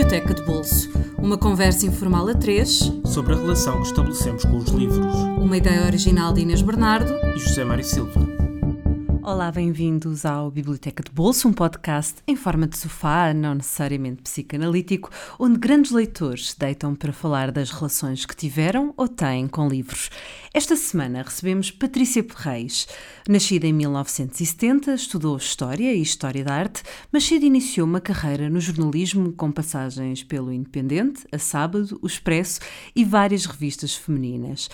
Biblioteca de Bolso. Uma conversa informal a três sobre a relação que estabelecemos com os livros. Uma ideia original de Inês Bernardo e José Mário Silva. Olá, bem-vindos ao Biblioteca de Bolso, um podcast em forma de sofá, não necessariamente psicanalítico, onde grandes leitores deitam para falar das relações que tiveram ou têm com livros. Esta semana recebemos Patrícia Perreis. Nascida em 1970, estudou História e História da Arte, mas cedo iniciou uma carreira no jornalismo com passagens pelo Independente, A Sábado, O Expresso e várias revistas femininas.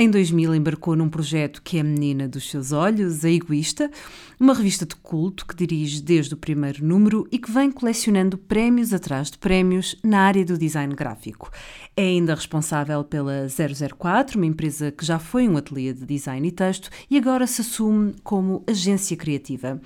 Em 2000 embarcou num projeto que é a menina dos seus olhos, A Egoísta, uma revista de culto que dirige desde o primeiro número e que vem colecionando prémios atrás de prémios na área do design gráfico. É ainda responsável pela 004, uma empresa que já foi um ateliê de design e texto e agora se assume como agência criativa.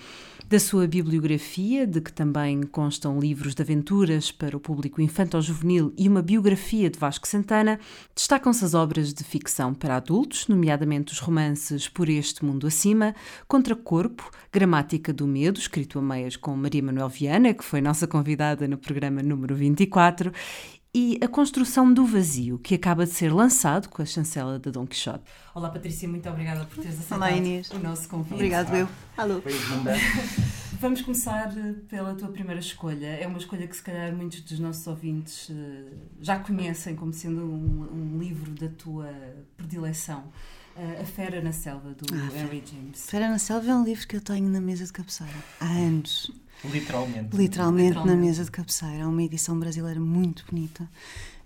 Da sua bibliografia, de que também constam livros de aventuras para o público infanto-juvenil e uma biografia de Vasco Santana, destacam-se as obras de ficção para adultos, nomeadamente os romances Por Este Mundo Acima, Contra Corpo, Gramática do Medo, escrito a meias com Maria Manuel Viana, que foi nossa convidada no programa número 24, e A Construção do Vazio, que acaba de ser lançado com a chancela da Dom Quixote. Olá, Patrícia, muito obrigada por teres aceitado Olá, Inês. o nosso convite. Obrigado, eu. Alô. Vamos começar pela tua primeira escolha. É uma escolha que, se calhar, muitos dos nossos ouvintes eh, já conhecem como sendo um, um livro da tua predileção. Eh, a Fera na Selva, do ah, Henry James. Fera na Selva é um livro que eu tenho na mesa de cabeceira há anos. Literalmente. Literalmente, Literalmente. na mesa de cabeceira. É uma edição brasileira muito bonita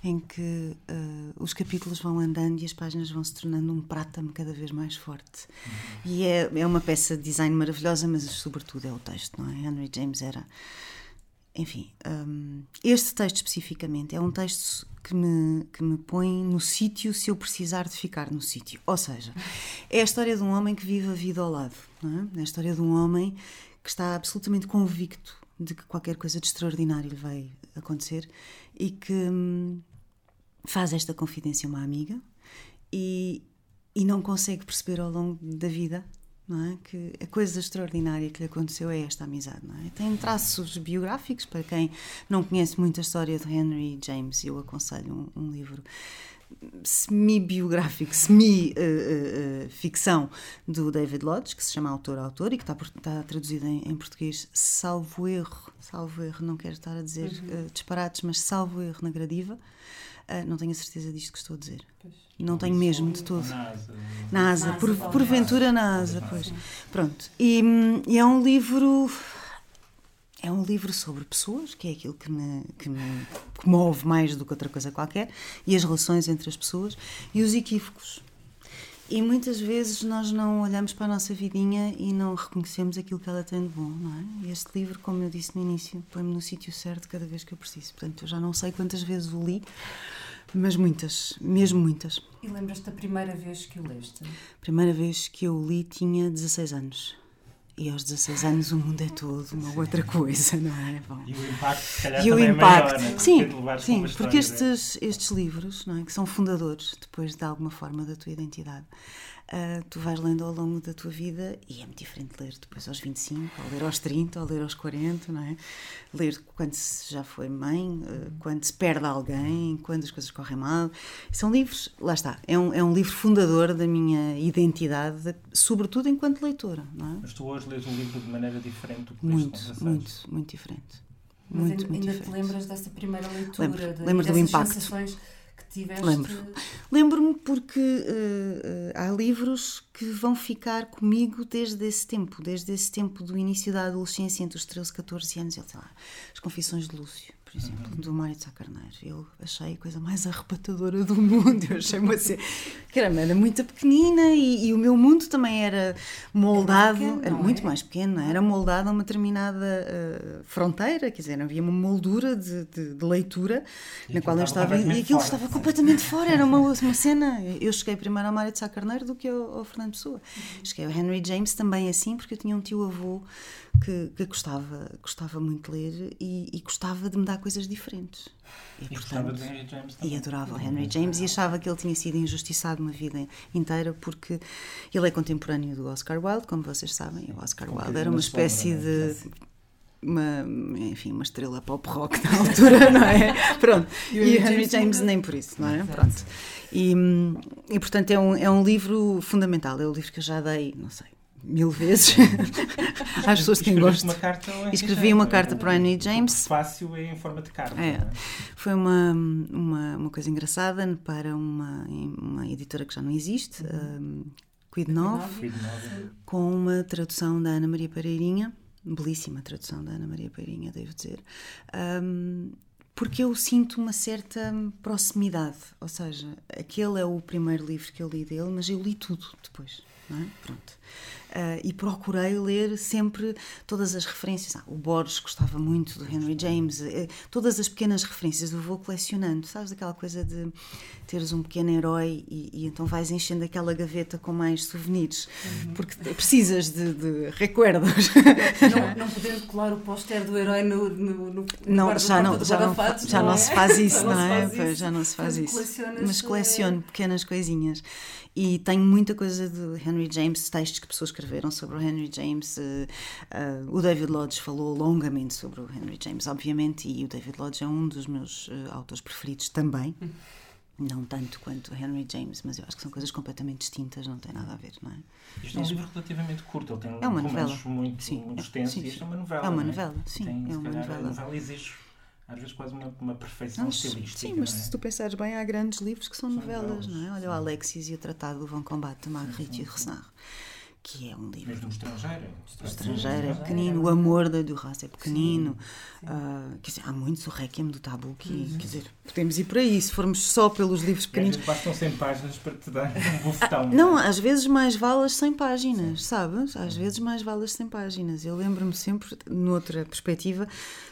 em que uh, os capítulos vão andando e as páginas vão se tornando um prátamo cada vez mais forte. Uhum. E é, é uma peça de design maravilhosa, mas sobretudo é o texto, não é? Henry James era. Enfim, um, este texto especificamente é um texto que me, que me põe no sítio se eu precisar de ficar no sítio. Ou seja, é a história de um homem que vive a vida ao lado. Não é? é a história de um homem que está absolutamente convicto de que qualquer coisa de extraordinário lhe vai acontecer e que hum, faz esta confidência a uma amiga e, e não consegue perceber ao longo da vida é? que a coisa extraordinária que lhe aconteceu é esta amizade. É? Tem traços biográficos, para quem não conhece muito a história de Henry James, eu aconselho um, um livro semi-biográfico, semi-ficção uh, uh, do David Lodge, que se chama Autor Autor e que está, está traduzido em, em, português, salvo erro, salvo erro, não quero estar a dizer uhum. uh, disparates, mas salvo erro na gradiva. não tenho a certeza disto que estou a dizer. Pois. Não tenho mesmo de todo. Na asa. Na asa, por, porventura na asa, pois. Pronto. E, e é um livro é um livro sobre pessoas, que é aquilo que me, que me comove mais do que outra coisa qualquer, e as relações entre as pessoas e os equívocos. E muitas vezes nós não olhamos para a nossa vidinha e não reconhecemos aquilo que ela tem de bom, não é? E este livro, como eu disse no início, põe-me no sítio certo cada vez que eu preciso. Portanto, eu já não sei quantas vezes o li, mas muitas, mesmo muitas. E lembras-te da primeira vez que o leste? Primeira vez que eu o li tinha 16 anos. E aos 16 anos o mundo é todo uma sim. outra coisa, não é? Bom. E o impacto, se calhar, e o impacto, é maior, né? Sim, sim porque estes, estes livros, não é? que são fundadores, depois, de alguma forma, da tua identidade, uh, tu vais lendo ao longo da tua vida e é muito diferente ler depois aos 25, ou ler aos 30, ou ler aos 40, não é? Ler quando se já foi mãe, uh, quando se perde alguém, quando as coisas correm mal. São livros, lá está, é um, é um livro fundador da minha identidade, sobretudo enquanto leitora, não é? Mas tu hoje lês um livro de maneira diferente do que Muito, muito, muito diferente. Mas muito, ainda, muito ainda te lembras dessa primeira leitura? Lembro, de, lembro do impacto. Sensações tiveste. Lembro. Lembro-me porque uh, há livros que vão ficar comigo desde esse tempo, desde esse tempo do início da adolescência, entre os 13 e 14 anos, sei lá, As Confissões de Lúcio por exemplo, uhum. do Mário de Sá Carneiro. Eu achei a coisa mais arrebatadora do mundo. Eu achei uma cena. Caramba, era muito pequenina e, e, o meu mundo também era moldado. Era, pequeno, era muito é? mais pequeno, era moldado a uma determinada uh, fronteira, quer dizer, havia uma moldura de, de, de leitura e na qual eu estava. E aquilo fora, estava completamente fora. Era uma, uma cena. Eu cheguei primeiro ao Mário de Sá Carneiro do que ao, ao Fernando Pessoa. Uhum. Cheguei ao Henry James também assim, porque eu tinha um tio-avô que, que, gostava, gostava muito de ler e, e, gostava de me dar coisas diferentes. E, e portanto, de Henry James também. E adorava o Henry James e achava que ele tinha sido injustiçado uma vida inteira porque ele é contemporâneo do Oscar Wilde, como vocês sabem. O Oscar Wilde era uma espécie de. uma, enfim, uma estrela pop rock na altura, não é? Pronto. E, e Henry James nem por isso, não é? Pronto. E, e portanto é um, é um livro fundamental, é o livro que eu já dei, não sei, mil vezes às pessoas que gostam. Escrevi uma carta para o Henry James. Fácil é em forma de carta. É. É? Foi uma, uma, uma coisa engraçada para uma, uma editora que já não existe, um, Quid Nove, com uma tradução da Ana Maria Pereirinha belíssima tradução da Ana Maria Peirinha, devo dizer, um, porque eu sinto uma certa proximidade, ou seja, aquele é o primeiro livro que eu li dele, mas eu li tudo depois, não é? Pronto. Uh, e procurei ler sempre todas as referências. Ah, o Borges gostava muito do Henry James, uh, todas as pequenas referências eu vou colecionando. Sabes aquela coisa de teres um pequeno herói e, e então vais enchendo aquela gaveta com mais souvenirs, uhum. porque precisas de, de recuerdos. Não, não colar o póster do herói no, no, no não, já não, já não, já não, é? se faz isso, não, é? Já não se faz isso. Mas coleciono pequenas coisinhas. E tenho muita coisa do Henry James, textos que pessoas escreveram sobre o Henry James. Uh, uh, o David Lodge falou longamente sobre o Henry James, obviamente, e o David Lodge é um dos meus uh, autores preferidos também. Não tanto quanto Henry James, mas eu acho que são coisas completamente distintas, não tem nada a ver, não é? Isto é um livro relativamente curto, ele tem é uma novela. muito, sim, muito extensos sim, sim. e isto é uma novela. É uma é? novela, é? sim, tem, é uma novela. A novela exige às vezes quase uma, uma perfeição mas, estilística. Sim, mas é? se tu pensares bem, há grandes livros que são, são novelas, novelas, não é? Olha o Alexis e o Tratado do Vão Combate de Marguerite Yourcenar que é um livro. Mesmo estrangeiro. O estrangeiro é pequenino, o amor da Duras é pequenino. Sim, sim. Uh, quer dizer, há muitos, o Requiem do Tabu, que, uhum. quer dizer, podemos ir por aí, se formos só pelos livros pequeninos. bastam 100 páginas para te dar um bufetão. Não, às vezes mais vale as 100 páginas, sim. sabes? Às vezes mais vale as 100 páginas. Eu lembro-me sempre, noutra perspectiva,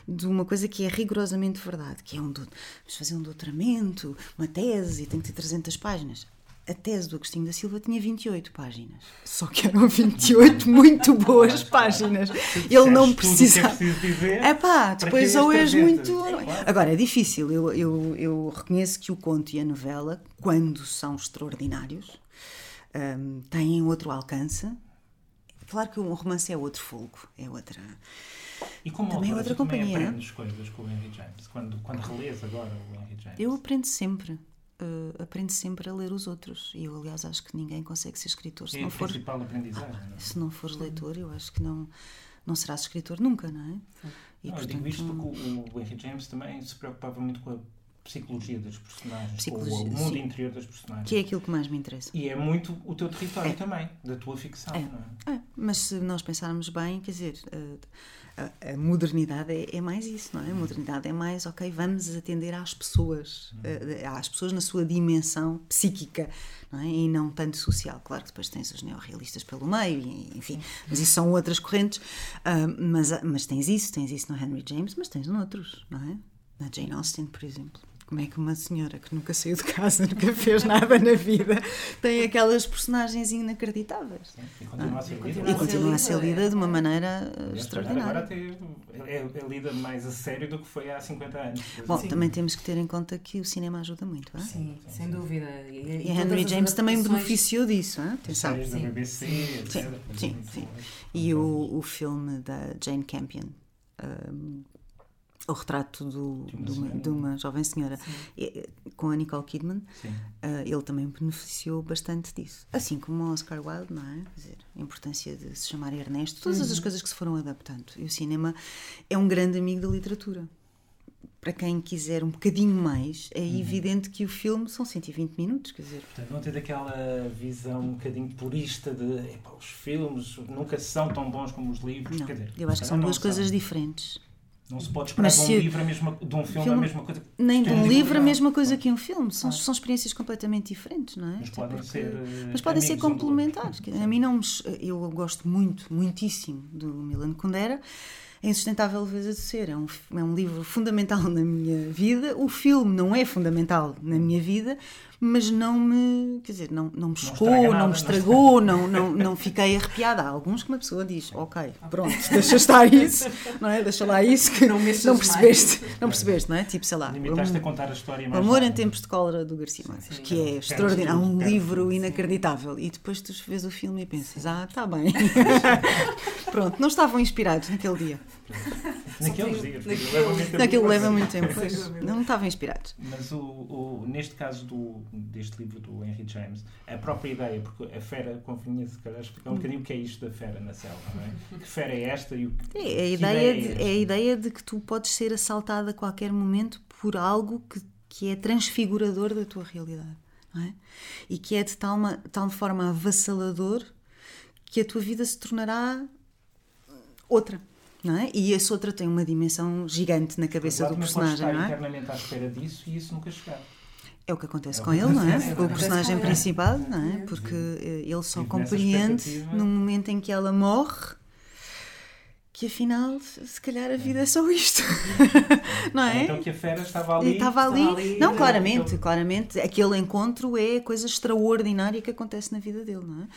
de uma coisa que é rigorosamente verdade, que é um. Vamos fazer um doutoramento, uma tese, e tem que ter 300 páginas a tese do Agostinho da Silva tinha 28 páginas. Só que eram 28 muito boas páginas. Ele não precisava. É pá, depois ou és muito. Agora, é difícil. Eu, eu, eu reconheço que o conto e a novela, quando são extraordinários, um, têm outro alcance. Claro que um romance é outro fogo, é outra. E como também é outra companhia. aprendes coisas com o Henry James? Quando, quando relês agora o Henry James? Eu aprendo sempre uh, aprende sempre a ler os outros. E eu, aliás, acho que ninguém consegue ser escritor se é não for. principal aprendizagem. Ah, se não fores leitor, eu acho que não, não serás escritor nunca, não é? E, não, portanto, eu digo isto porque o, o Henry James também se preocupava muito com a psicologia das personagens, psicologia, o mundo sim. interior das personagens. Que é aquilo que mais me interessa. E é muito o teu território é. também, da tua ficção, é. não é? é? Mas se nós pensarmos bem, quer dizer, uh, a, modernidade é, é, mais isso, não é? A modernidade é mais, ok, vamos atender às pessoas, uh, às pessoas na sua dimensão psíquica, não é? E não tanto social. Claro que depois tens os neorrealistas pelo meio, enfim, mas isso são outras correntes. Uh, mas, mas tens isso, tens isso no Henry James, mas tens noutros, não é? Na Jane Austen, por exemplo. Como é que uma senhora que nunca saiu de casa, nunca fez nada na vida, tem aquelas personagens inacreditáveis? Sim, e continua, a ser, lida. E continua a ser lida de uma maneira extraordinária. Agora até é, é, lida mais a sério do que foi há 50 anos. Bom, Sim. também temos que ter em conta que o cinema ajuda muito. É? Sim, sem dúvida. E, e Henry James também beneficiou disso. É? Atenção. da BBC, etc. Sim, sim. E o, o filme da Jane Campion. Um, o retrato do, de, uma, de, uma, jovem senhora e, com a Nicole Kidman uh, ele também beneficiou bastante disso assim como o Oscar Wilde não é Quer dizer, a importância de se chamar Ernesto todas uhum. as coisas que se foram adaptando e o cinema é um grande amigo da literatura para quem quiser um bocadinho mais, é uhum. evidente que o filme são 120 minutos, quer dizer. Portanto, não ter daquela visão um bocadinho purista de os filmes nunca são tão bons como os livros. Não, quer dizer, eu acho que são duas coisas diferentes. Não se pode esperar de um livro a mesma, de um filme, filme, a mesma coisa. Nem de um livro a mesma coisa que um filme. São, ah. são experiências completamente diferentes, não é? Mas podem Porque, ser. Mas podem ser complementares. Um a mim não me, Eu gosto muito, muitíssimo do Milan Kundera. A Insustentável Leveza de Ser é um, é um livro fundamental na minha vida. O filme não é fundamental na minha vida, mas não me, quer dizer, não, não me chocou, não, não, me estragou, não, não, não fiquei arrepiada. Há alguns que uma pessoa diz, ok, pronto, deixa estar isso, não é? Deixa lá isso que não, não percebeste, mais. não percebeste, não é? Tipo, sei lá. Limitaste um, a contar a história mais. Amor em Tempos de Cólera do Garcia Marques, que é extraordinário, um livro inacreditável. E depois tu vês o filme e pensas, ah, está bem. pronto, não estavam inspirados naquele dia. naqueles dias. Naquilo leva muito tempo. Naquilo leva muito tempo. não estavam inspirados. Mas o, o, neste caso do, deste livro do Henry James, a própria ideia, porque a fera, convinha se calhar explicar um bocadinho o que é isto da fera na selva, não é? Que fera é esta e o que. É, a, ideia é, de, é a ideia de que tu podes ser assaltado a qualquer momento por algo que, que é transfigurador da tua realidade. É? E que é de tal, uma, tal forma avassalador que a tua vida se tornará outra. Não é? E essa outra tem uma dimensão gigante na cabeça do personagem. Não é? eternamente à espera disso e isso nunca chegar. É o que acontece é com ele, não é? Com o personagem principal, não é? Porque ele só compreende no momento em que ela morre que afinal, se calhar a vida é só isto. não é? Então que a fera estava ali. Estava ali. Estava ali não, claramente, claramente. Aquele encontro é a coisa extraordinária que acontece na vida dele, não é?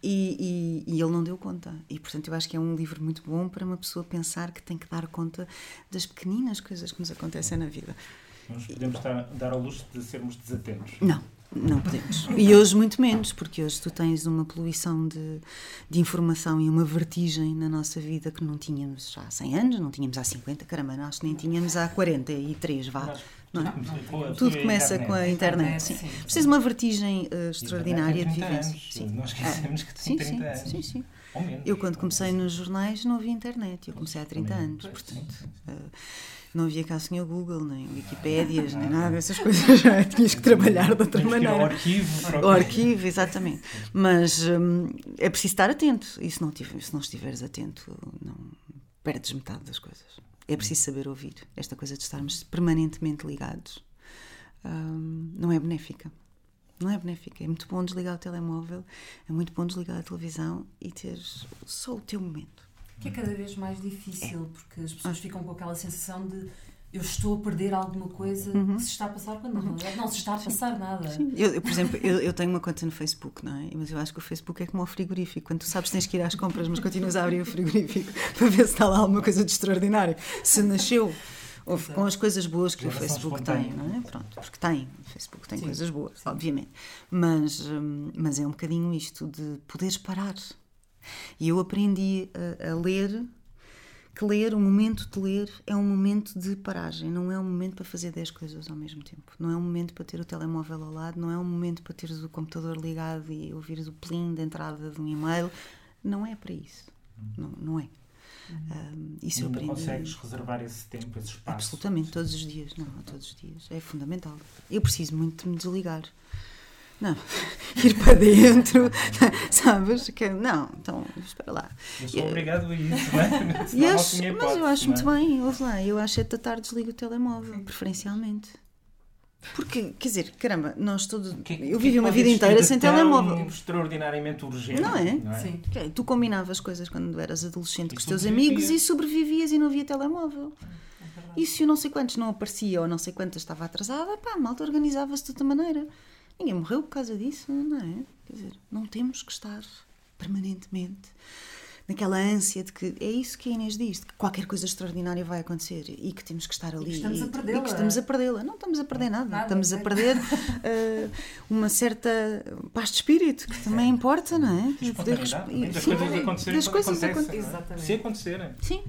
E, e, e, ele não deu conta. E portanto eu acho que é um livro muito bom para uma pessoa pensar que tem que dar conta das pequeninas coisas que nos acontecem na vida. Nós podemos dar, dar ao luxo de sermos desatentos. Não. Não podemos. E hoje muito menos, porque hoje tu tens uma poluição de, de informação e uma vertigem na nossa vida que não tínhamos já há 100 anos, não tínhamos há 50, caramba, nós nem tínhamos há 43, vá. Não é? Tudo começa com a internet. Sim. Precisa de uma vertigem uh, extraordinária de vivência. Sim. Nós esquecemos que tem 30 anos. Sim, sim. Eu, quando comecei nos jornais, não havia internet. Eu comecei há 30 anos. Portanto, uh, não havia cá assim o Google, nem Wikipédias, nem nada dessas coisas. Tinhas que trabalhar de outra maneira. O arquivo. O arquivo, exatamente. Mas hum, é preciso estar atento. E se não, tiver, se não estiveres atento, não perdes metade das coisas. É preciso saber ouvir. Esta coisa de estarmos permanentemente ligados hum, não é benéfica. Não é benéfica. É muito bom desligar o telemóvel, é muito bom desligar a televisão e ter só o teu momento. Que é cada vez mais difícil, é. porque as pessoas ficam com aquela sensação de eu estou a perder alguma coisa uhum. que se está a passar, quando na realidade não se está a passar nada. Eu, eu, por exemplo, eu, eu, tenho uma conta no Facebook, não é? Mas eu acho que o Facebook é como o frigorífico. Quando tu sabes que tens que ir às compras, mas continuas a abrir o frigorífico para ver se está lá alguma coisa de extraordinário. Se nasceu com as coisas boas que o Facebook tem, não é? Pronto, porque tem, o Facebook tem Sim. coisas boas, Sim. obviamente. Mas, hum, mas é um bocadinho isto de poderes parar e eu aprendi a, a ler que ler, o momento de ler, é um momento de paragem, não é um momento para fazer 10 coisas ao mesmo tempo. Não é um momento para ter o telemóvel ao lado, não é um momento para teres o computador ligado e ouvires o plim da entrada de um e-mail. Não é para isso. Não, não é. Um, isso aprendi. consegues reservar esse tempo, esse espaço? Absolutamente, todos os dias. Não, todos os dias. É fundamental. Eu preciso muito de me desligar. Não, ir para dentro, sabes? Que, não, então, espera lá. Eu sou obrigado a isso, não é? Yes, mas eu acho muito é? bem, ouve lá, eu acho é da tarde desligo o telemóvel, preferencialmente. Porque, quer dizer, caramba, nós todos. Que, eu vivi uma vida inteira sem telemóvel. extraordinariamente urgente. Não é? Não é? Sim. Tu combinavas coisas quando eras adolescente e com os teus amigos e sobrevivias e não havia telemóvel. É e se o não sei quantos não aparecia ou não sei quantas estava atrasada, pá, malta organizava-se de outra maneira. Ninguém morreu por causa disso, não é? Quer dizer, não temos que estar permanentemente naquela ânsia de que é isso que a Inês diz, que qualquer coisa extraordinária vai acontecer e que temos que estar ali. E que estamos a perdê-la. E que estamos a perdê-la. Não estamos a perder nada. nada estamos a perder uh, uma certa paz de espírito, que também importa, não é? Poder das coisas acontecerem. Das coisas acontecerem. Se acontecerem. Sim.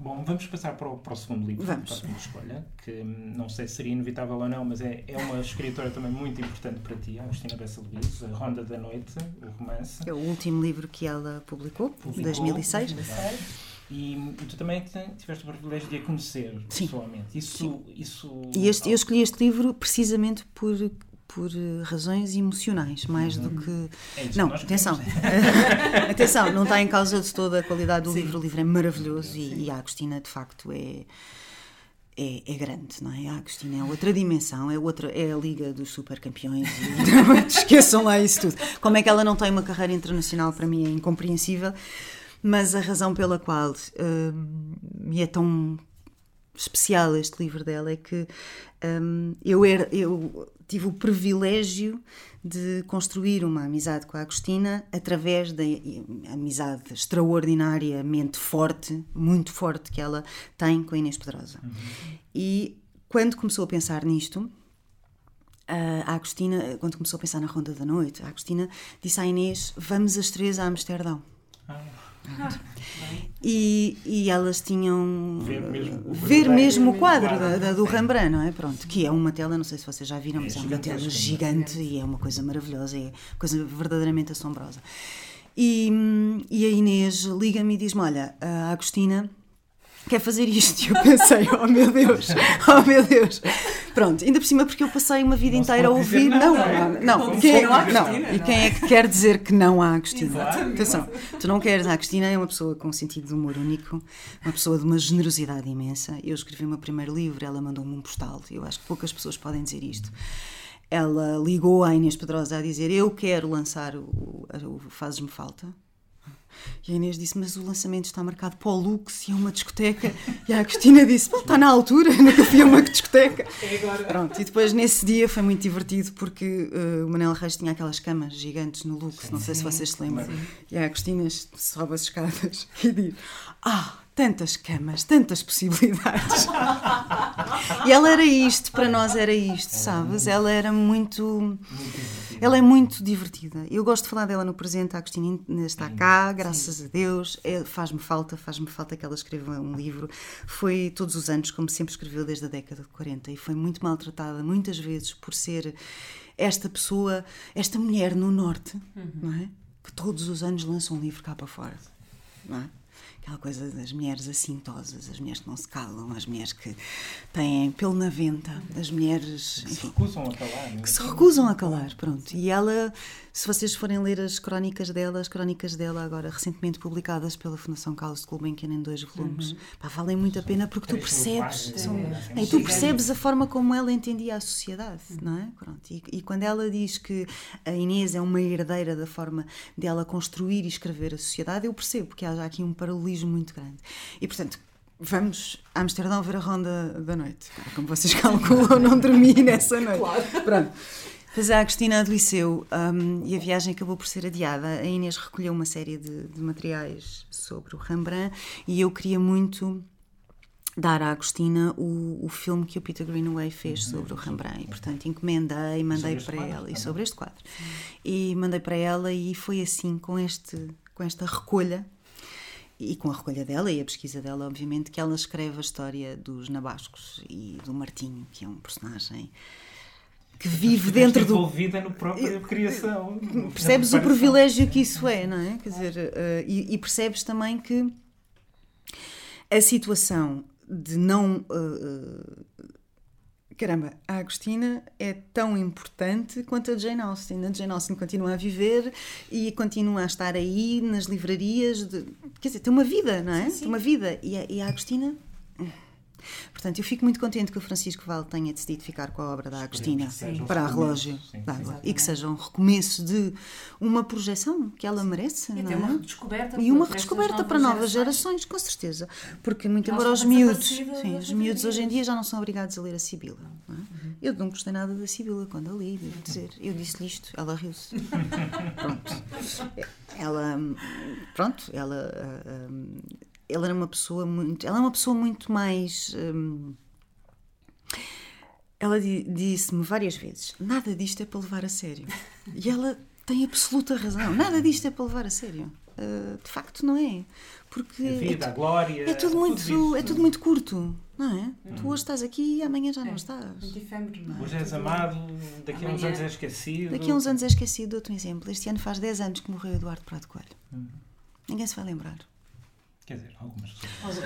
Bom, vamos passar para o, para o segundo livro, vamos. para a escolha, que hum, não sei se seria inevitável ou não, mas é, é uma escritora também muito importante para ti, Agostina Bessa Luís, A Ronda da Noite, o romance. É o último livro que ela publicou, publicou 2006. 2006. E, e, tu também tiveste o privilégio de a conhecer Sim. pessoalmente. Isso, Sim. isso... E este, eu escolhi este livro precisamente por por eh, razões emocionais, mais do que. É não, atenção. atenção, não está em causa de toda a qualidade do Sim. livro. O livro é maravilhoso e, e, a Agostina, de facto, é. É, é, grande, não é? A Agostina é outra dimensão, é outra, é a Liga dos Supercampeões. E, esqueçam lá isso tudo. Como é que ela não tem uma carreira internacional para mim é incompreensível, mas a razão pela qual uh, me é tão especial este livro dela é que um, eu, era, eu tive o privilégio de construir uma amizade com a Agostina através da amizade extraordinariamente forte, muito forte que ela tem com a Inês Pedrosa. Uhum. E quando começou a pensar nisto, a Agostina, quando começou a pensar na Ronda da Noite, a Agostina disse à Inês: Vamos as três a Amsterdão. Ah. E, e elas tinham Ver mesmo ver verdadeiro mesmo o quadro da, da- do Rembrandt, não é? Pronto, que é uma tela, não sei se vocês já viram, É mas é uma tela gigante e é uma coisa maravilhosa, é coisa verdadeiramente assombrosa. E, e a Inês liga-me e diz-me: Olha, a Agostina quer fazer isto. E eu pensei: Oh meu Deus, oh meu Deus. Pronto, ainda por cima, porque eu passei uma vida Não inteira a ouvir. não, Não, não é? quem, se não, Agostina, E quem é que quer dizer que não há Agostina? Exato. Atenção, tu não queres. A Agostina é uma pessoa com um sentido de humor único, uma pessoa de uma generosidade imensa. Eu escrevi o meu primeiro livro, ela mandou-me um postal. Eu acho que poucas pessoas podem dizer isto. Ela ligou à Inês Pedrosa a dizer: Eu quero lançar o, o Fazes-me Falta. E a Inês disse: Mas o lançamento está marcado para o Lux e é uma discoteca. E a Agostina disse: "Pá, Está na altura, nunca fui a uma discoteca. Pronto, e depois nesse dia foi muito divertido porque eh, o Manel Reis tinha aquelas camas gigantes no Lux, não sei se vocês se lembram. E a Agostina sobe as escadas e diz: Ah, tantas camas, tantas possibilidades. e ela era isto, para nós era isto, sabes? Ela era muito. Ela é muito divertida. Eu gosto de falar dela no presente. A Agostina ainda está cá, graças a Deus. É, faz-me falta, faz-me falta que ela escreva um livro. Foi todos os anos, como sempre escreveu desde a década de 40, e foi muito maltratada muitas vezes por ser esta pessoa, esta mulher no Norte, não é? Que todos os anos lança um livro cá para fora, não é? Aquela coisa das mulheres assintosas, as mulheres que não se calam, as mulheres que têm pelo na venta, as mulheres, Se enfim, recusam a calar. não é? que se recusam a calar, pronto. E ela, se vocês forem ler as crónicas dela, as crónicas dela agora recentemente publicadas pela Fundação Carlos de Gulbenkian em dois volumes, pá, valem muito a pena porque tu percebes, são- é, tu percebes a forma como ela entendia a sociedade, não é? Pronto. E, e quando ela diz que a Inês é uma herdeira da forma dela construir e escrever a sociedade, eu percebo que há já aqui um paralelismo muito grande. E portanto, Vamos a Amsterdão ver a ronda da noite. Como vocês calculam, não dormi nessa noite. Pronto. Pois a Agostina adoeceu um, e a viagem acabou por ser adiada. A Inês recolheu uma série de, de materiais sobre o Rembrandt e eu queria muito dar à Agostina o, o filme que o Peter Greenaway fez sobre o Rembrandt. E, portanto, encomendei, mandei para quadro ela e também. sobre este quadro. E mandei para ela e foi assim, com, este, com esta recolha e com a recolha dela e a pesquisa dela, obviamente, que ela escreve a história dos Nabascos e do Martinho, que é um personagem que vive dentro do. envolvida no própria criação. Percebes o preparação. privilégio que isso é, não é? Quer dizer, eh, e, e percebes também que a situação de não. eh, caramba, a Agostina é tão importante quanto a Jane Austen. A Jane Austen continua a viver e continua a estar aí nas livrarias. de- quer dizer, tem uma vida, não é? Tem uma vida. E a, e a Agostina. Portanto, eu fico muito contente que o Francisco Val tenha decidido ficar com a obra da Agostina para a relógio sim, d'água e que seja um recomeço de uma projeção que ela merece, E não é? uma redescoberta. E uma redescoberta para novas gerações, com certeza. Porque, muito embora os miúdos, sim, os miúdos hoje em dia já não são obrigados a ler a Sibila. não é? Eu não gostei nada da Sibila quando a li, devo dizer. Eu disse-lhe isto, ela riu-se. Pronto. Ela, pronto, ela, ah, hum, ela era uma pessoa muito, ela é uma pessoa muito mais. hum, ela di- disse-me várias vezes: nada disto é para levar a sério. E ela tem absoluta razão. Nada disto é para levar a sério. Uh, de facto, não é. Porque A é, vida, a tu- glória. é tudo muito, isso. é tudo muito curto, não é? Tu hoje estás aqui e amanhã já não É. estás. Muito efêmero, não é? Hoje és Tudo- amado, daqui a uns Amanhã- anos és esquecido. Daqui a uns anos é esquecido. Dou-te um exemplo. Este ano faz 10 anos que morreu Eduardo Prado Coelho. Uhum. Ninguém se vai lembrar. Quer dizer, algumas pessoas.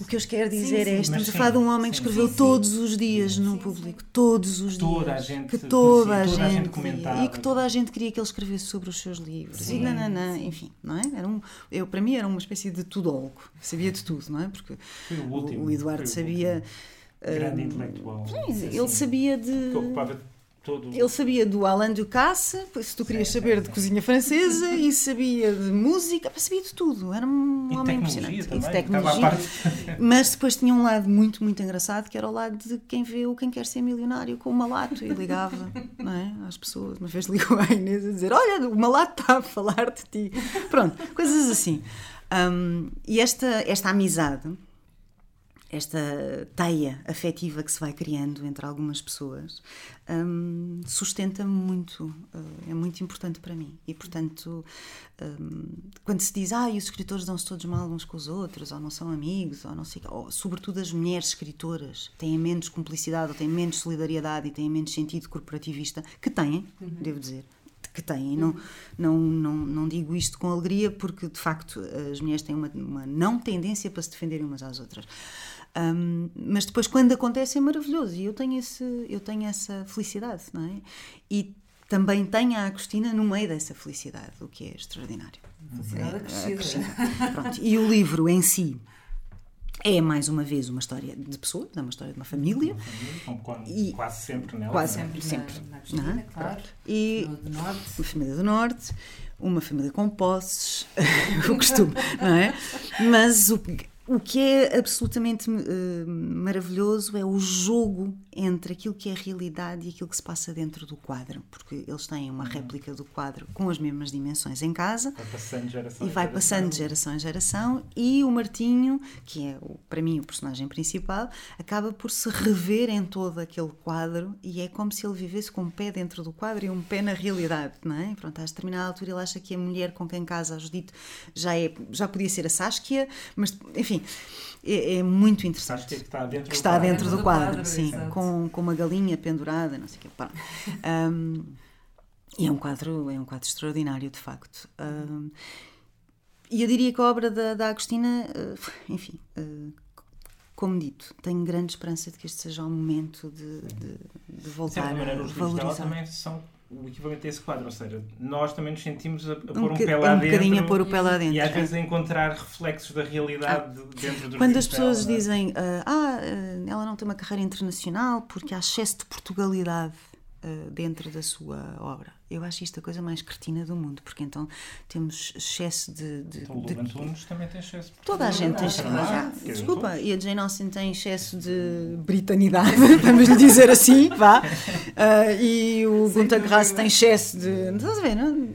O que eu vos quero dizer sim. é: estamos a falar de um homem que sim, escreveu sim, sim. todos os dias no público, todos os Toda dias. a gente que toda a toda a gente gente comentava. e que toda a gente queria que ele escrevesse sobre os seus livros. Sim, e nananã, enfim, não é? Era um, eu, para mim era uma espécie de tudólogo, sabia de tudo, não é? Porque Foi o último. o Eduardo foi o sabia. Grande hum, intelectual. ele sabia de. Que ocupava todo. Ele sabia do Alain Ducasse, se tu querias Sim, saber sim, de sim. cozinha francesa, e sabia de música, sabia de tudo. Era um E homem impressionante. também. E tecnologia. Mas depois tinha um lado muito, muito engraçado, que era o lado de quem vê o Quem Quer Ser Milionário com o malato e ligava não é, às pessoas. Uma vez ligou à Inês a dizer: Olha, o malato está a falar de ti. Pronto, coisas assim. Um, e esta, esta amizade esta teia afetiva que se vai criando entre algumas pessoas um, sustenta-me muito, uh, é muito importante para mim. E, portanto, um, quando se diz, ah, e os escritores dão-se todos mal uns com os outros, ou não são amigos, ou não sei ou, sobretudo as mulheres escritoras têm menos cumplicidade, ou têm menos solidariedade e têm menos sentido corporativista, que têm, uhum. devo dizer, que têm. Não, não, não, não digo isto com alegria, porque de facto as mulheres têm uma, uma não tendência para se defenderem umas às outras. Um, mas depois, quando acontece, é maravilhoso e eu tenho, esse, eu tenho essa felicidade, não é? E também tenho a Agostina no meio dessa felicidade, o que é extraordinário. Felicidade é, acrescida. Pronto. E o livro em si é mais uma vez uma história de pessoas, é uma história de uma família. Uma família quase, e, quase sempre nela. Quase sempre, sempre. Na, na Agostina, é? claro. E do norte. uma família do norte, uma família com posses, o costume, não é? Mas o, o que é absolutamente uh, maravilhoso é o jogo entre aquilo que é a realidade e aquilo que se passa dentro do quadro, porque eles têm uma uhum. réplica do quadro com as mesmas dimensões em casa vai passando de geração e vai passando de geração em geração e o Martinho, que é para mim o personagem principal, acaba por se rever em todo aquele quadro e é como se ele vivesse com um pé dentro do quadro e um pé na realidade, não é? Pronto, a determinada altura ele acha que a mulher com quem casa a Judite já, é, já podia ser a Saskia, mas enfim enfim, é, é muito interessante. Que, é que está dentro, que do, está quadro. dentro do, do quadro, quadro sim, com, com uma galinha pendurada, não sei o quê. Um, e é um quadro, é um quadro extraordinário, de facto. Um, e eu diria que a obra da, da Agostina, uh, enfim, uh, como dito, tenho grande esperança de que este seja um momento de, de, de voltar maneira, a valorizar. também são o equivalente a esse quadro, ou seja, nós também nos sentimos a, a um pôr um, pé lá um dentro. a pôr o pé lá dentro. E às vezes a encontrar reflexos da realidade ah, dentro do Quando as pessoas dela, dizem, ah, uh, ela não tem uma carreira internacional porque há excesso de Portugalidade uh, dentro da sua obra. Eu acho isto a coisa mais cretina do mundo, porque então temos excesso de. de, então, o de... Antunes também tem excesso de Toda a gente tem excesso. Ah, desculpa, e a Jane Austen tem excesso de britanidade, vamos lhe dizer assim, vá. Uh, e o Gunter Grass tem excesso de. Estás a ver, não?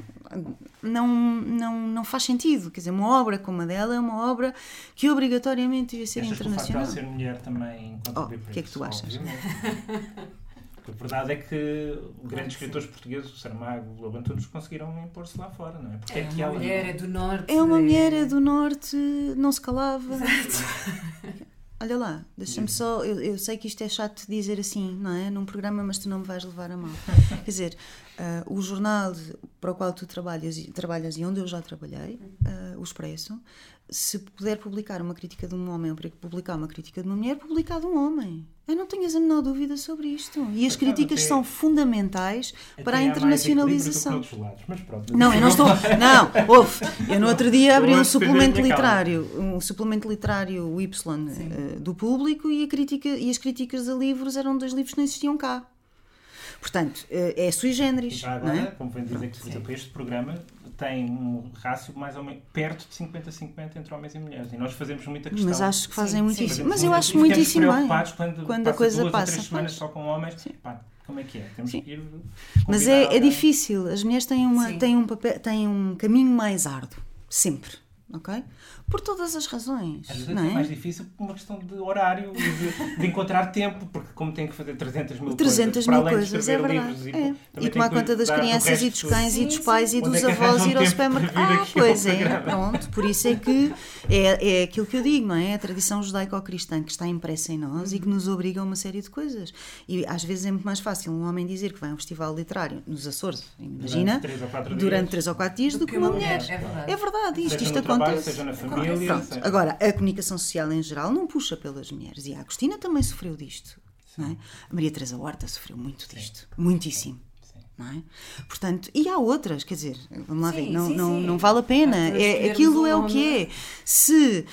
Não, não, não faz sentido. Quer dizer, uma obra como a dela é uma obra que obrigatoriamente devia ser Achas internacional. Que o facto de ser mulher também oh, O que é que tu achas? A verdade é que grandes escritores portugueses, o Saramago, o Lobo Antunes, conseguiram impor-se lá fora, não é? Porque é, é uma mulher, é do norte. É uma mulher, é do norte, não se calava. Olha lá, deixa-me só. Eu, eu, sei que isto é chato de dizer assim, não é? Num programa, mas tu não me vais levar a mal. Quer dizer, uh, o jornal para o qual tu trabalhas, trabalhas e onde eu já trabalhei, uh, o Expresso, se puder publicar uma crítica de um homem ou publicar uma crítica de uma mulher, publicar de um homem. Eu não tenho a menor dúvida sobre isto. E as críticas são fundamentais para a internacionalização. Lados, pronto, não, eu não estou. Não, ouve. Eu no outro dia abri um suplemento literário, um suplemento literário Y uh, do público e, a crítica, e as críticas a livros eram dois livros que não existiam cá. Portanto, uh, é sui generis. Já agora, é? como vem dizer que, por exemplo, este programa tem um rácio mais ou menos perto de 50-50 entre homens e mulheres. E nós fazemos muita questão. Mas acho que fazem sim, muitíssimo. Sim, mas eu acho muitíssimo bem. Quando, quando a coisa duas passa. Ou três semanas só com homens. Pá, como é que é? Temos sim. que ir. Mas é, é difícil. As mulheres têm, uma, têm, um papel, têm um caminho mais árduo. Sempre ok? Por todas as razões. Às vezes não é, é mais difícil por uma questão de horário de, de, encontrar tempo, porque como tem que fazer 300 mil 300 coisas, mil coisas, é verdade. E, é. e tomar conta das crianças e dos cães sim, e dos pais sim. e dos é avós e ir ao supermercado. Ah, pois é, pronto. Por isso é que é, é aquilo que eu digo, não é? A tradição judaico-cristã que está impressa em nós e que nos obriga a uma série de coisas. E às vezes é muito mais fácil um homem dizer que vai a um festival literário nos Açores, imagina, durante 3 ou 4 dias, durante 3 ou 4 dias do, que uma mulher. É verdade. É isto, acontece. Família, Pronto. Agora, a comunicação social em geral não puxa pelas mulheres. E a Agostina também sofreu disto. É? A Maria Teresa Horta sofreu muito disto. Sim. Muitíssimo. É? Portanto, e há outras, quer dizer, vamos lá sim, ver, não, sim, não, não vale a pena. É, aquilo é o que é. Se.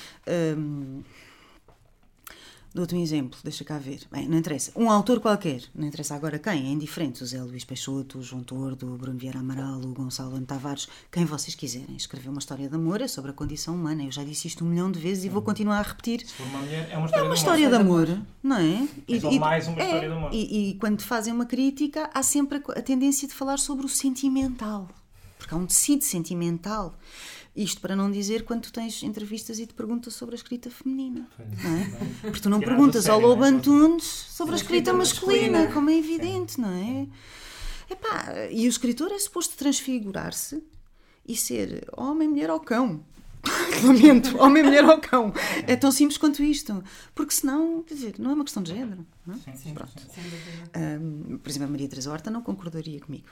Hum, Dou-te um exemplo, deixa cá ver. Bem, não interessa. Um autor qualquer, não interessa agora quem, é indiferente. O Zé Luís Peixoto, o João Tordo, o Bruno Vieira Amaral, o Gonçalo M. Tavares, quem vocês quiserem. Escrever uma história de amor é sobre a condição humana. Eu já disse isto um milhão de vezes e vou continuar a repetir. Se for uma mulher, é uma história, é uma história de, amor. de amor, não é? E, é e, mais uma é, história de amor. E, e quando fazem uma crítica, há sempre a, a tendência de falar sobre o sentimental. Porque há um tecido sentimental Isto para não dizer quando tu tens entrevistas e te perguntas sobre a escrita feminina. É? Porque tu não perguntas ao sério, Lobo é? Antunes sobre a escrita masculina, como é evidente, não é? Epá, e o escritor é suposto transfigurar-se e ser homem, mulher ou cão. Lamento, homem, mulher ou cão. É tão simples quanto isto. Porque senão, quer dizer, não é uma questão de género. Não é? Sim, Sim, Pronto. sem dúvida. Ahm, por exemplo, a Maria Teresa Horta não concordaria comigo.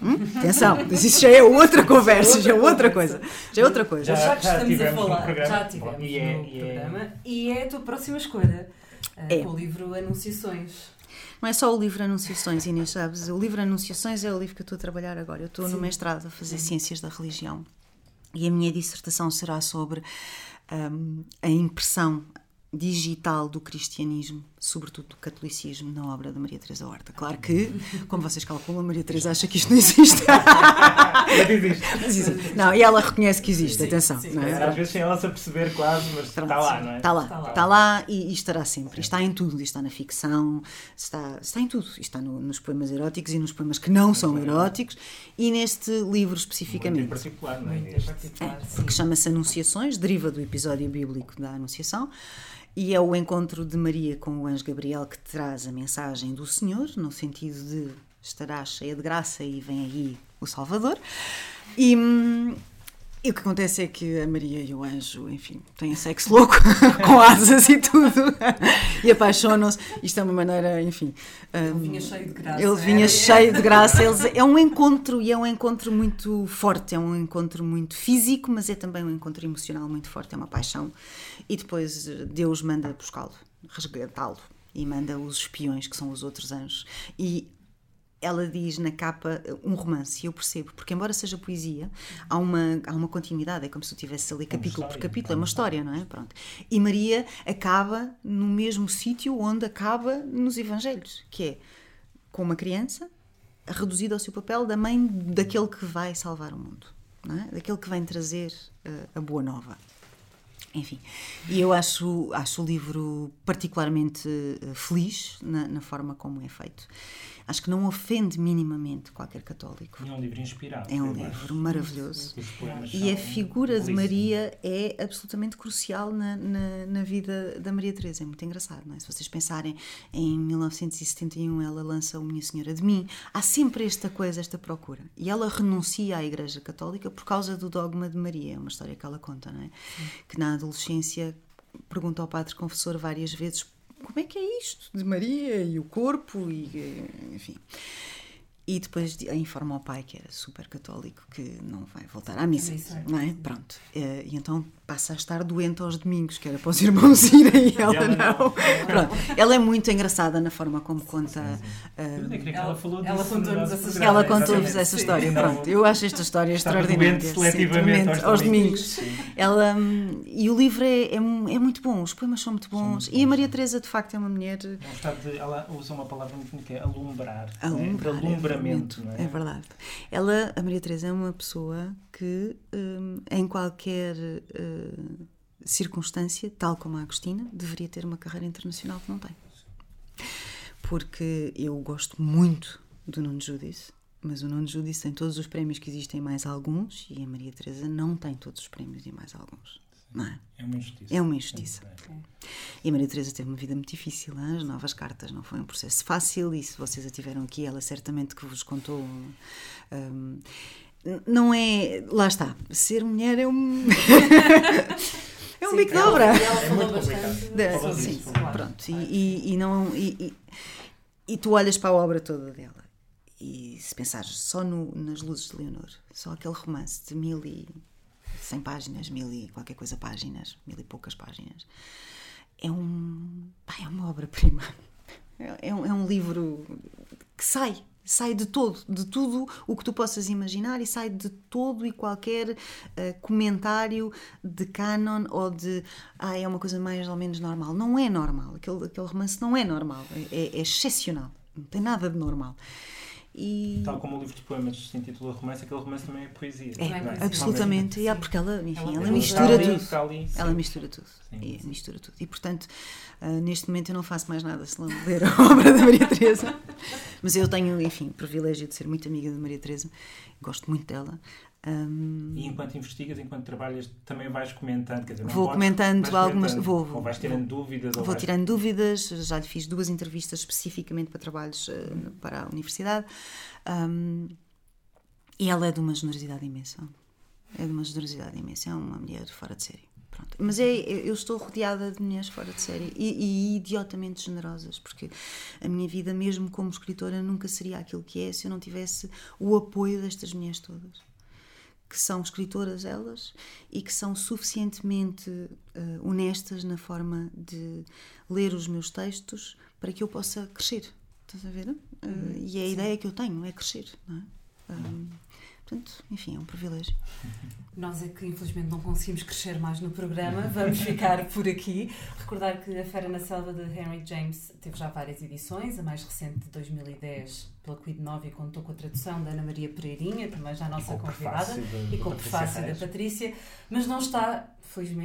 Hum? Atenção, mas isso já é outra conversa, já é outra coisa. Já é outra coisa. Já- Já, que já estamos a no falar, programa. já tivemos Bom, e é- no e é- programa e é a tua próxima escolha. eh, É. Com o livro Anunciações. Não é só o livro Anunciações, Inês, sabes? O livro Anunciações é o livro que eu estou a trabalhar agora. Eu estou no Sim. mestrado a fazer Ciências da Religião e a minha dissertação será sobre hum, a impressão digital do cristianismo, sobretudo do catolicismo, na obra da Maria Teresa Horta. Claro que, como vocês calculam, Maria Teresa acha que isto não existe. Mas existe. Mas existe. Não, e ela reconhece que existe, Sim, atenção. sim. não é? Às vezes sem ela se aperceber quase, mas está Pronto, lá, não é? Está lá, Está lá. está lá e, e estará sempre. E Está em tudo. Está na ficção, está, está em tudo. E Está no- nos poemas eróticos e nos poemas que não são eróticos e neste livro Muito em especificamente. particular, não é? Este- sim. Porque chama-se Anunciações, deriva do episódio bíblico da Anunciação, e é o encontro de Maria com o anjo Gabriel que traz a mensagem do Senhor, no sentido de estarás cheia de graça e vem aí o Salvador. E, hum, e o que acontece é que a Maria e o anjo, enfim, têm sexo louco, com asas e tudo, e apaixonam-se. Isto é uma maneira, enfim. Ele hum, vinha cheio de graça. ele vinha cheio de graça. Eles, é um encontro e é um encontro muito forte, é um encontro muito físico, mas é também um encontro emocional muito forte, é uma paixão. E depois Deus manda buscá-lo, resgatá-lo e manda os espiões, que são os outros anjos. E ela diz na capa eh, um romance, e eu percebo, porque embora seja poesia, há uma, há uma continuidade, é como se tu tivesse ali capítulo por capítulo, é uma é uma história, não é? Pronto. E Maria acaba no mesmo sítio onde acaba nos Evangelhos, que é com uma criança reduzida ao seu papel da mãe daquele que vai salvar o mundo, não é? daquele que vem trazer eh, a boa nova. Enfim, e eu acho, acho o livro particularmente eh, feliz na, na forma como é feito. Acho que não ofende minimamente qualquer católico. E é um livro inspirado. É um livro maravilhoso. E a figura de. Maria é absolutamente crucial na, na, na vida da Maria Teresa. É muito engraçado, não é? Se vocês pensarem em 1971, ela lança o Minha Senhora de Mim. Há sempre esta coisa, esta procura. E ela renuncia à Igreja Católica por causa do dogma de Maria. É uma história que ela conta, não é? Que na adolescência pergunta ao padre confessor várias vezes como é que é isto de Maria e o corpo e eh, enfim. E depois de- informa ao pai, que era super católico, que não vai voltar à missa, Missa. não é? Pronto. Eh, E então passa a estar doente aos domingos, que era para os irmãos irem e ela ela não. não. Pronto. Ela é muito engraçada na forma como conta. eh, Eu nem queria que Ela- falou ela disso contou-nos essa ela exatamente. essa história. Pronto, eu acho esta história Estava extraordinária. doente seletivamente aos aos domingos. Ela, hum, e o livro é, é, é muito bom, os poemas são muito bons. muito e a Maria. Teresa, de facto, é uma mulher. É de- ela usa uma palavra muito bonita que é alumbrar. não é? Alumbrar, De alumbramento, não é? É verdade. Ela, a Maria Teresa, é uma pessoa que, hum, em qualquer hum, circunstância, tal como a Agostina, deveria ter uma carreira internacional que não tem. Porque eu gosto muito do Nuno Judice, mas o Nuno Judice tem todos os prémios que existem, mais alguns, e a Maria Teresa não tem todos os prémios e mais alguns. Não é? É uma injustiça. É uma injustiça. É. E a Maria Teresa teve uma vida muito difícil, hein? as novas cartas não foi um processo fácil e se vocês a tiveram aqui, ela certamente que vos contou. n- não é. Lá está. Ser mulher é um. é um Sim, bico de obra. e ela falou bastante sim, claro. pronto. E, e- e não. E, e- e tu olhas para a obra toda dela e se pensares só no- nas luzes de Leonor, só aquele romance de mil e cem páginas, mil e qualquer coisa páginas, mil e poucas páginas, é um. pá, é uma obra-prima. É, é um, é um livro que sai. Sai de todo, de tudo o que tu possas imaginar e sai de todo e qualquer eh, comentário de canon ou de ah, é uma coisa mais ou menos normal. Não é normal. Aquele, aquele romance não é normal. É, é excepcional. Não tem nada de normal. E Tal como o livro de poemas se intitula Romance, aquele romance também é poesia. é, é? absolutamente. É porque ela, enfim, Ela ela, mistura ali, tudo. ali, Ela mistura tudo. Sim, e sim. mistura tudo. E portanto, ah, neste momento eu não faço mais nada se não ler a obra da Maria Teresa. Mas eu tenho, enfim, o privilégio de ser muito amiga da Maria Teresa. Gosto muito dela. Um, e enquanto investigas, enquanto trabalhas, também vais comentando? Quer dizer, vou podes, comentando algumas. comentando, Vou, vou, ou vais tirando dúvidas? Vou vais... tirando dúvidas, já lhe fiz duas entrevistas especificamente para trabalhos uh, para a universidade. Um, e ela é de uma generosidade imensa. É de uma generosidade imensa. É uma mulher fora de série. Pronto. Mas é, eu estou rodeada de mulheres fora de série e, e, idiotamente generosas, porque a minha vida, mesmo como escritora, nunca seria aquilo que é se eu não tivesse o apoio destas mulheres todas. Que são escritoras elas e que são suficientemente uh, honestas na forma de ler os meus textos para que eu possa crescer. Estás a ver? Uh, e é a Sim. ideia que eu tenho é crescer. Não é? Um, Portanto, enfim, é um privilégio. Nós é que infelizmente não conseguimos crescer mais no programa, vamos ficar por aqui. Recordar que a Feira na Selva de Henry James teve já várias edições, a mais recente de 2010 pela Quid Novi contou com a tradução da Ana Maria Pereirinha, também já a nossa e convidada, de, e com o prefácio da Patrícia, mas não está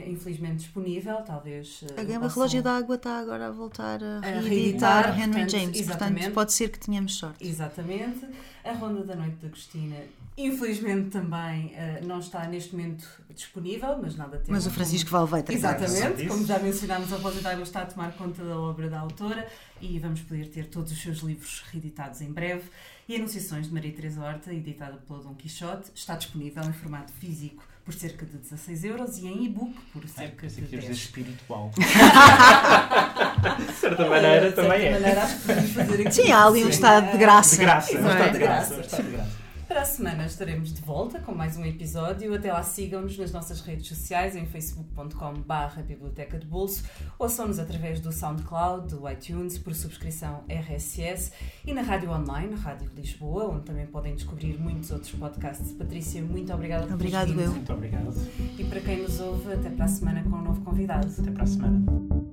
infelizmente disponível, talvez. Eh, a Gama possam... Relógio d'Água está agora a voltar a, a reeditar, reeditar Henry portanto, James, exatamente. portanto pode ser que tenhamos sorte. Exatamente. A Ronda da Noite da Agostina Infelizmente também uh, não está neste momento disponível, mas nada tem. Mas o Francisco como... Val vai tratar Exatamente, como já mencionámos, a Rosa d'Água está a tomar conta da obra da autora e vamos poder ter todos os seus livros reeditados em breve. E Anunciações de Maria Teresa Horta, editada pelo Dom Quixote, está disponível em formato físico por cerca de 16 euros e em e-book por cerca é, de 10. espiritual. de certa maneira de também certa é. Maneira, acho que podemos fazer aqui. Sim, há ali um estado de graça. De graça, um estado de graça. Um estado de graça. Para a semana estaremos de volta com mais um episódio. Até lá sigam-nos nas nossas redes sociais em facebook.com.br Biblioteca de Bolso, ouçam-nos através do SoundCloud, do iTunes, por subscrição RSS e na rádio online, Rádio Lisboa, onde também podem descobrir muitos outros podcasts. Patrícia, muito obrigada por Obrigado, eu. Muito obrigado. E para quem nos ouve, até para a semana com um novo convidado. Até para a semana.